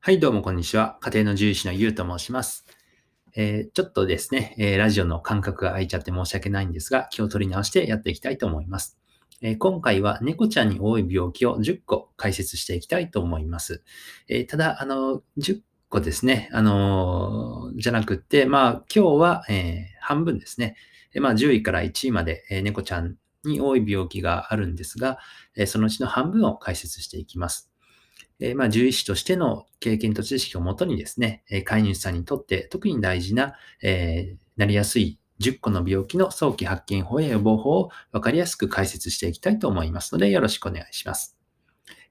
はい、どうもこんにちは。家庭の獣医師のゆうと申します。えーちょっとですね、えーラジオの間隔が空いちゃって申し訳ないんですが、気を取り直してやっていきたいと思います。えー今回は猫ちゃんに多い病気を10個解説していきたいと思います。えただ、あの、10個ですね、あのじゃなくって、まあ、今日は、え半分ですね。えまあ、10位から1位まで、え猫ちゃんに多い病気があるんですが、えそのうちの半分を解説していきます。えまあ、獣医師としての経験と知識をもとにですね、え飼い主さんにとって特に大事な、えーなりやすい10個の病気の早期発見法や予防法を分かりやすく解説していきたいと思いますので、よろしくお願いします。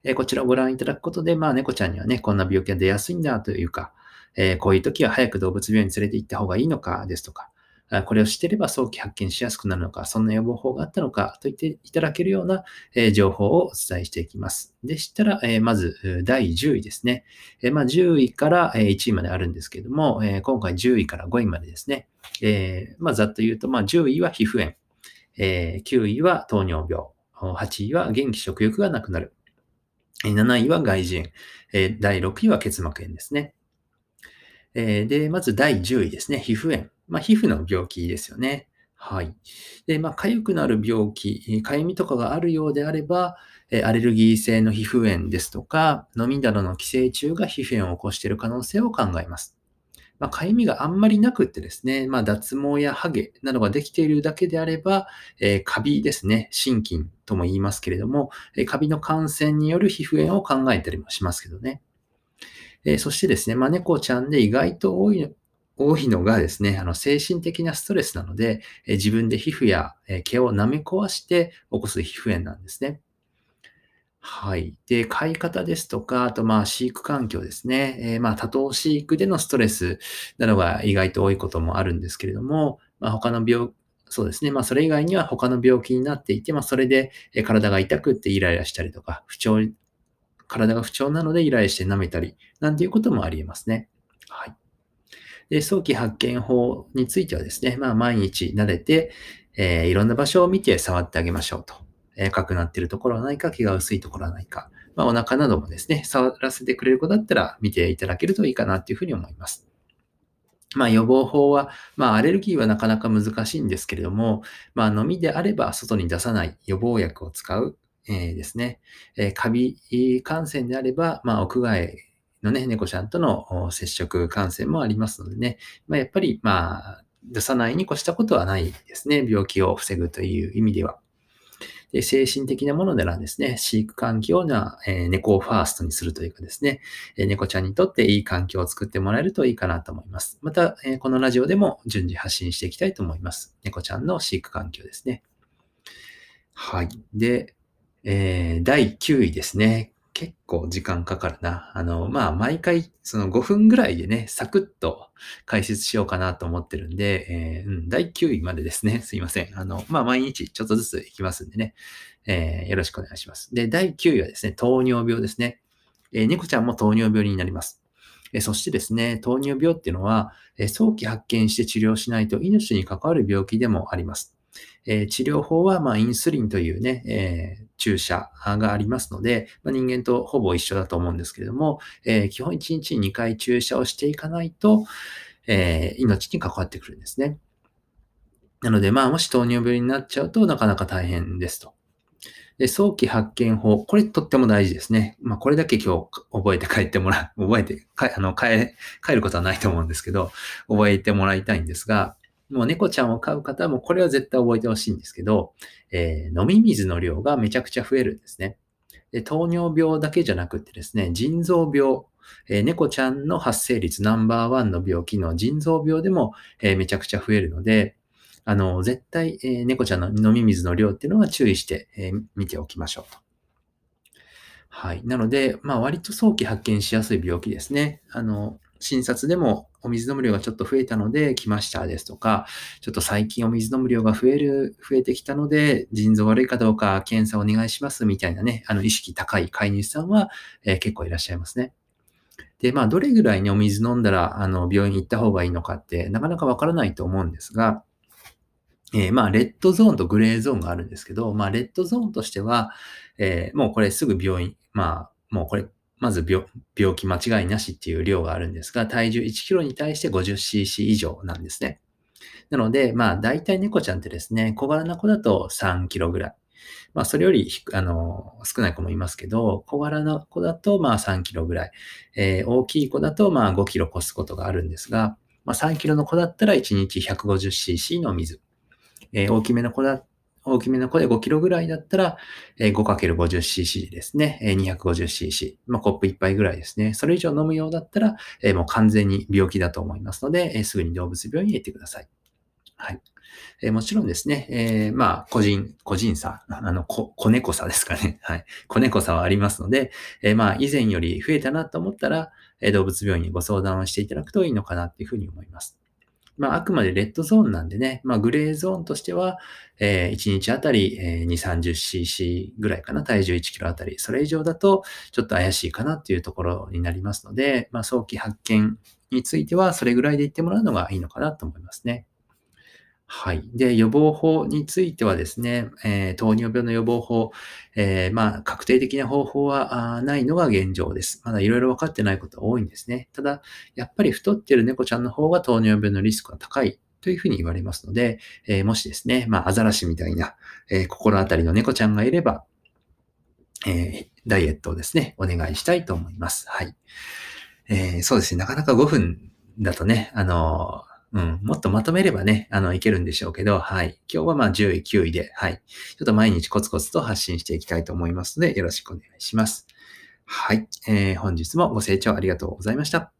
えこちらをご覧いただくことで、まあ、猫ちゃんにはね、こんな病気が出やすいんだというか、えこういう時は早く動物病院に連れて行った方がいいのかですとか、これを知っていれば早期発見しやすくなるのか、そんな予防法があったのかと言っていただけるような、情報をお伝えしていきます。でしたら、まず、第10位ですね。まあ、10位から1位まであるんですけども、今回10位から5位までですね。まあ、ざっと言うと、まあ、10位は皮膚炎、9位は糖尿病、8位は元気食欲がなくなる、7位は外耳炎、えー第6位は結膜炎ですね。で、まず第10位ですね。皮膚炎。まあ、皮膚の病気ですよね。はい。で、まあ、痒くなる病気、えー痒みとかがあるようであれば、えアレルギー性の皮膚炎ですとか、飲みなどの寄生虫が皮膚炎を起こしている可能性を考えます。まあ、痒みがあんまりなくってですね、まあ、脱毛やハゲなどができているだけであれば、えーカビですね、心筋とも言いますけれども、えカビの感染による皮膚炎を考えたりもしますけどね。えーそしてですね、まあ、猫ちゃんで意外と多い多いのがですね、あの精神的なストレスなので、え自分で皮膚やえ毛を舐め壊して起こす皮膚炎なんですね。はい。で、飼い方ですとか、あとまあ飼育環境ですね。えーまあ多頭飼育でのストレスなどが意外と多いこともあるんですけれども、まあ他の病、そうですね。まあそれ以外には他の病気になっていて、まあそれで体が痛くってイライラしたりとか、不調、体が不調なのでイライラして舐めたり、なんていうこともあり得ますね。はい。で、早期発見法についてはですね、まあ毎日撫でて、えーいろんな場所を見て触ってあげましょうと。えー、赤くなってるところはないか、毛が薄いところはないか、まあお腹などもですね、触らせてくれる子だったら見ていただけるといいかなというふうに思います。まあ予防法は、まあアレルギーはなかなか難しいんですけれども、まあ飲みであれば外に出さない予防薬を使う、えーですね。えーカビ感染であれば、まあ屋外のね、猫ちゃんとの接触感染もありますのでね、まあやっぱりまあ出さないに越したことはないですね。病気を防ぐという意味では。で精神的なものならですね、飼育環境な、え猫をファーストにするというかですね、え猫ちゃんにとっていい環境を作ってもらえるといいかなと思います。また、えこのラジオでも順次発信していきたいと思います。猫ちゃんの飼育環境ですね。はい。で、えー第9位ですね。結構時間かかるな。あの、まあ、毎回、その5分ぐらいでね、サクッと解説しようかなと思ってるんで、えーうん、第9位までですね。すいません。あの、まあ、毎日ちょっとずついきますんでね、えーよろしくお願いします。で、第9位はですね、糖尿病ですね。えー猫ちゃんも糖尿病になります。えそしてですね、糖尿病っていうのは、え早期発見して治療しないと命に関わる病気でもあります。え治療法は、ま、インスリンというね、え注射がありますので、ま、人間とほぼ一緒だと思うんですけれども、え基本1日に2回注射をしていかないと、え命に関わってくるんですね。なので、まあ、もし糖尿病になっちゃうとなかなか大変ですと。で早期発見法、これとっても大事ですね。まあ、これだけ今日覚えて帰ってもらう、覚えて、かあの帰帰ることはないと思うんですけど、覚えてもらいたいんですが、もう猫ちゃんを飼う方もこれは絶対覚えてほしいんですけど、えー飲み水の量がめちゃくちゃ増えるんですね。で糖尿病だけじゃなくてですね、腎臓病、えー猫ちゃんの発生率ナンバーワンの病気の腎臓病でも、えーめちゃくちゃ増えるので、あの、絶対、え猫ちゃんの飲み水の量っていうのは注意して、え見ておきましょうと。はい。なので、まあ割と早期発見しやすい病気ですね。あの、診察でもお水飲む量がちょっと増えたので来ましたですとか、ちょっと最近お水飲む量が増える、増えてきたので、腎臓悪いかどうか検査お願いしますみたいなね、あの意識高い飼い主さんは、えー結構いらっしゃいますね。で、まあ、どれぐらいにお水飲んだら、あの、病院行った方がいいのかって、なかなかわからないと思うんですが、えーまあ、レッドゾーンとグレーゾーンがあるんですけど、まあ、レッドゾーンとしては、えーもうこれすぐ病院、まあ、もうこれまず病病気間違いなしっていう量があるんですが、体重1キロに対して 50cc 以上なんですね。なので、まあ、大体猫ちゃんってですね、小柄な子だと3キロぐらい。まあ、それより、あの、少ない子もいますけど、小柄な子だと、まあ、3キロぐらい。えー、大きい子だと、まあ、5キロ越すことがあるんですが、まあ、3キロの子だったら1日 150cc の水。えー、大きめの子だ大きめの子で5キロぐらいだったらえ、5×50cc ですねえ。250cc。まあ、コップ1杯ぐらいですね。それ以上飲むようだったらえ、もう完全に病気だと思いますので、えすぐに動物病院へ行ってください。はい。えー、もちろんですね、えー、まあ、個人、個人差、あの、子猫差ですかね。はい。子猫差はありますので、えー、まあ、以前より増えたなと思ったら、え動物病院にご相談をしていただくといいのかなっていうふうに思います。まあ、あくまでレッドゾーンなんでね、まあ、グレーゾーンとしては、えー、1日あたり、えー、2、30cc ぐらいかな、体重1キロあたり。それ以上だと、ちょっと怪しいかなっていうところになりますので、まあ、早期発見については、それぐらいで言ってもらうのがいいのかなと思いますね。はい。で、予防法についてはですね、えー、糖尿病の予防法、えー、まあ、確定的な方法はないのが現状です。まだいろいろ分かってないことが多いんですね。ただ、やっぱり太ってる猫ちゃんの方が糖尿病のリスクが高いというふうに言われますので、えー、もしですね、まあ、アザラシみたいな、え心当たりの猫ちゃんがいれば、えダイエットをですね、お願いしたいと思います。はい。えそうですね、なかなか5分だとね、あのうん、もっとまとめればね、あの、いけるんでしょうけど、はい。今日はまあ10位、9位で、はい。ちょっと毎日コツコツと発信していきたいと思いますので、よろしくお願いします。はい。えー、本日もご清聴ありがとうございました。